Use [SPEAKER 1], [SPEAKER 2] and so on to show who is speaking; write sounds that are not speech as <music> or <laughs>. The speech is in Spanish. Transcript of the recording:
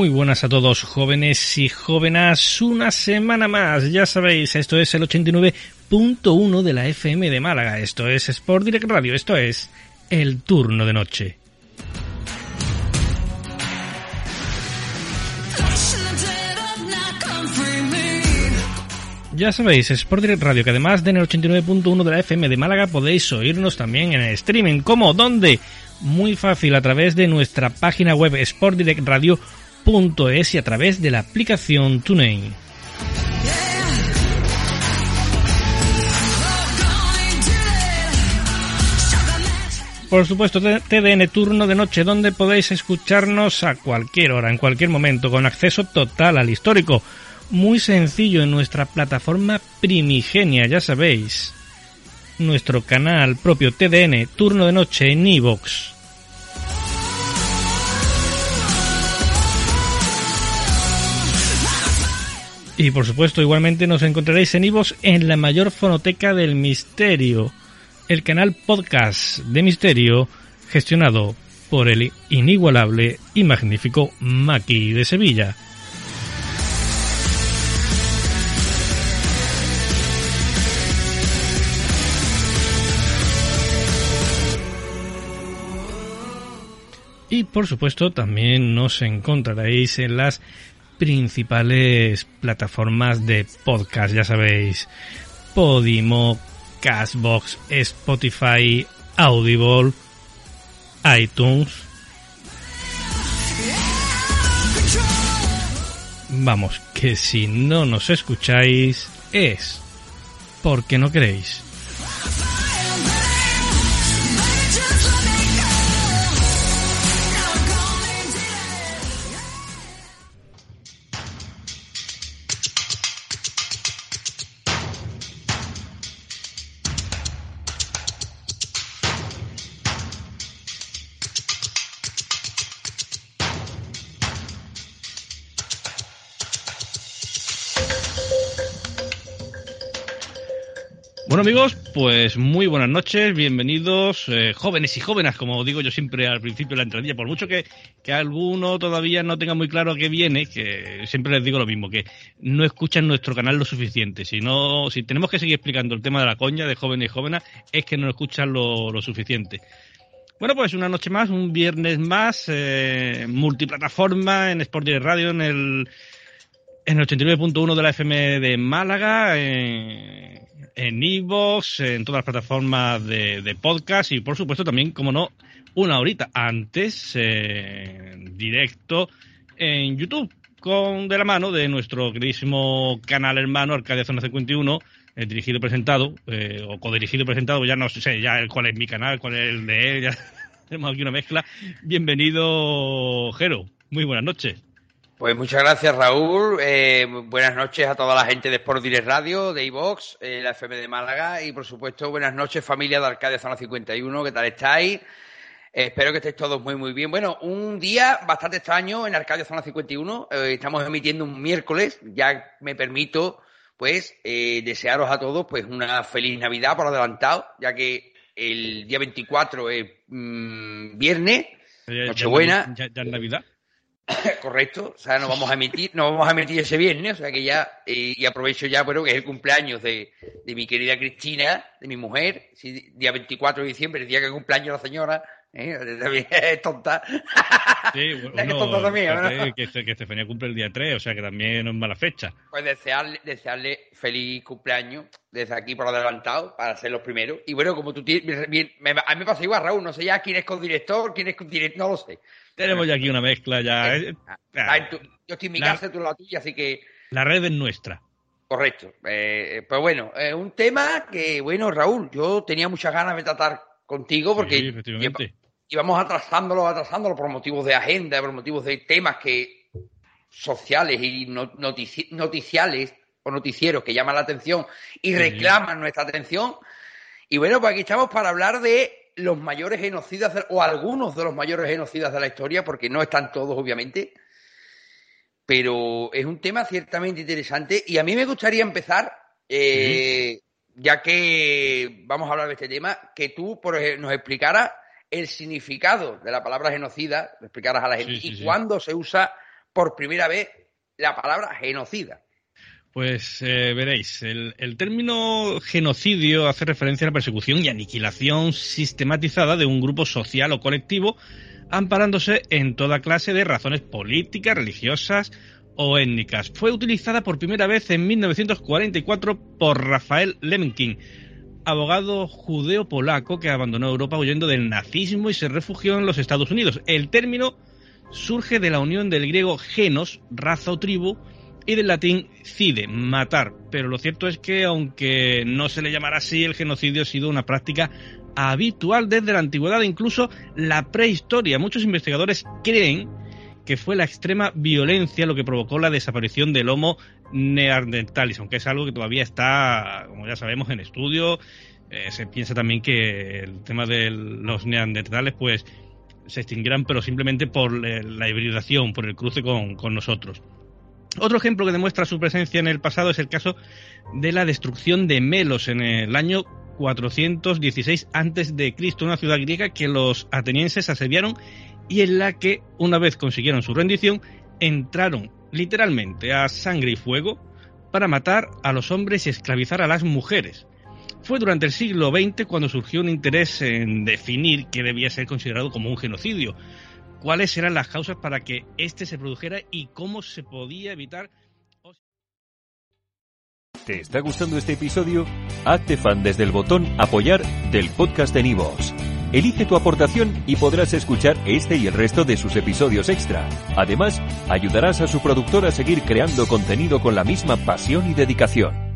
[SPEAKER 1] Muy buenas a todos, jóvenes y jóvenes. Una semana más, ya sabéis, esto es el 89.1 de la FM de Málaga. Esto es Sport Direct Radio. Esto es el turno de noche. Ya sabéis, Sport Direct Radio, que además de en el 89.1 de la FM de Málaga podéis oírnos también en el streaming. ¿Cómo? ¿Dónde? Muy fácil, a través de nuestra página web sportdirectradio.es y a través de la aplicación TuneIn. Por supuesto, TDN Turno de Noche, donde podéis escucharnos a cualquier hora, en cualquier momento, con acceso total al histórico. Muy sencillo en nuestra plataforma primigenia, ya sabéis. Nuestro canal propio TDN Turno de Noche en iVoox. Y por supuesto, igualmente nos encontraréis en iVoox en la mayor fonoteca del misterio el canal podcast de Misterio gestionado por el inigualable y magnífico Maki de Sevilla. Y por supuesto también nos encontraréis en las principales plataformas de podcast, ya sabéis, Podimo, Castbox, Spotify, Audible, iTunes. Vamos, que si no nos escucháis es porque no queréis. Bueno amigos, pues muy buenas noches, bienvenidos, eh, jóvenes y jóvenes, como digo yo siempre al principio de la entradilla, por mucho que, que alguno todavía no tenga muy claro a qué viene, que siempre les digo lo mismo, que no escuchan nuestro canal lo suficiente, si no, si tenemos que seguir explicando el tema de la coña de jóvenes y jóvenes, es que no escuchan lo, lo suficiente. Bueno, pues una noche más, un viernes más, eh, multiplataforma en Sport Radio, en el, en el 89.1 de la FM de Málaga, en iVoox, en todas las plataformas de, podcast y por supuesto también, como no, una horita antes, eh, directo en YouTube, con de la mano de nuestro queridísimo canal hermano Arcadia Zona 51, eh, dirigido y presentado, eh, o codirigido y presentado, ya no sé ya cuál es mi canal, cuál es el de él, <laughs> ya tenemos aquí una mezcla. Bienvenido, Jero. Muy buenas noches.
[SPEAKER 2] Pues muchas gracias, Raúl. Eh, buenas noches a toda la gente de Sport Direct Radio, de iVox, eh, la FM de Málaga y, por supuesto, buenas noches, familia de Arcadia Zona 51. ¿Qué tal estáis? Eh, espero que estéis todos muy, muy bien. Bueno, un día bastante extraño en Arcadia Zona 51. Eh, estamos emitiendo un miércoles. Ya me permito, pues, desearos a todos, pues, una feliz Navidad por adelantado, ya que el día 24 es mmm, viernes,
[SPEAKER 1] Ya,
[SPEAKER 2] Nochebuena.
[SPEAKER 1] Ya, ya, ya es Navidad. <laughs>
[SPEAKER 2] Correcto, o sea, nos vamos a emitir, nos vamos a emitir ese viernes, o sea que ya, y, aprovecho ya, bueno, que es el cumpleaños de, de, mi querida Cristina, de mi mujer, día 24 de diciembre, el día que cumpleaños la señora, ¿eh? <laughs> también <laughs> es tonta.
[SPEAKER 1] Sí, bueno, tonta también, que, que, Estefanía cumple el día 3, o sea que también no es mala fecha.
[SPEAKER 2] Pues desearle, desearle feliz cumpleaños desde aquí por adelantado, para ser los primeros. Y bueno, como tú tienes, a mí me pasa igual, Raúl, no sé ya quién es con director, quién es con director, no lo sé.
[SPEAKER 1] Tenemos ya aquí una mezcla ya.
[SPEAKER 2] ¿eh? Yo estoy en mi casa, tú en la tuya, así que...
[SPEAKER 1] La red es nuestra.
[SPEAKER 2] Correcto. Eh, pues bueno, es un tema que, bueno, Raúl, yo tenía muchas ganas de tratar contigo porque íbamos atrasándolo, atrasándolo por motivos de agenda, por motivos de temas que sociales y noticiales o noticieros que llaman la atención y reclaman nuestra atención. Y bueno, pues aquí estamos para hablar de los mayores genocidas, o algunos de los mayores genocidas de la historia, porque no están todos, obviamente, pero es un tema ciertamente interesante. Y a mí me gustaría empezar, eh, ya que vamos a hablar de este tema, que tú por nos explicaras el significado de la palabra genocida, explicaras a la gente, y cuándo se usa por primera vez la palabra genocida.
[SPEAKER 1] Pues eh, veréis, el, término genocidio hace referencia a la persecución y aniquilación sistematizada de un grupo social o colectivo, amparándose en toda clase de razones políticas, religiosas o étnicas. Fue utilizada por primera vez en 1944 por Rafael Lemkin, abogado judeo-polaco que abandonó Europa huyendo del nazismo y se refugió en los Estados Unidos. El término surge de la unión del griego genos, raza o tribu, y del latín cide, matar. Pero lo cierto es que, aunque no se le llamara así, el genocidio ha sido una práctica habitual desde la antigüedad, incluso la prehistoria. Muchos investigadores creen que fue la extrema violencia lo que provocó la desaparición del Homo neanderthalis, aunque es algo que todavía está, como ya sabemos, en estudio. Eh, se piensa también que el tema de los neandertales, pues, se extinguirán, pero simplemente por la hibridación, por el cruce con nosotros. Otro ejemplo que demuestra su presencia en el pasado es el caso de la destrucción de Melos en el año 416 a.C., una ciudad griega que los atenienses asediaron y en la que, una vez consiguieron su rendición, entraron literalmente a sangre y fuego para matar a los hombres y esclavizar a las mujeres. Fue durante el siglo XX cuando surgió un interés en definir qué debía ser considerado como un genocidio, cuáles eran las causas para que este se produjera y cómo se podía evitar.
[SPEAKER 3] ¿Te está gustando este episodio? Hazte fan desde el botón apoyar del podcast de Nivos. Elige tu aportación y podrás escuchar este y el resto de sus episodios extra. Además, ayudarás a su productor a seguir creando contenido con la misma pasión y dedicación.